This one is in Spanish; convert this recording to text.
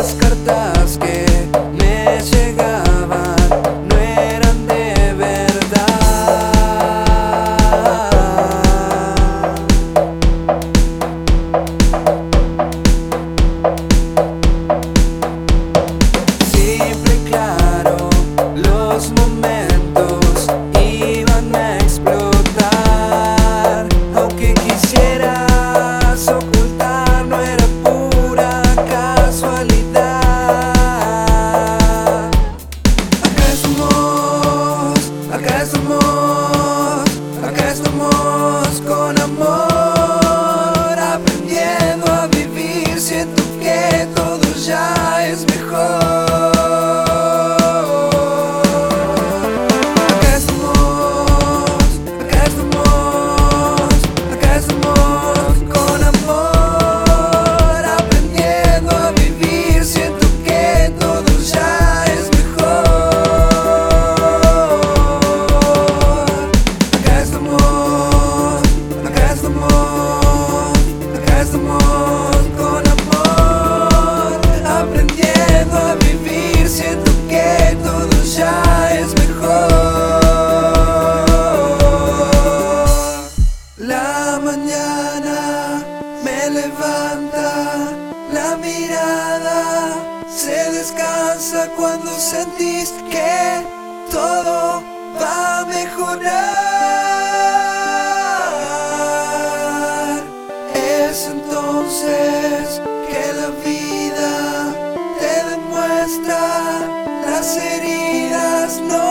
las cartas que Con amor, aprendiendo a vivir. Siento que todo ya es mejor. levanta la mirada, se descansa cuando sentís que todo va a mejorar. Es entonces que la vida te demuestra las heridas no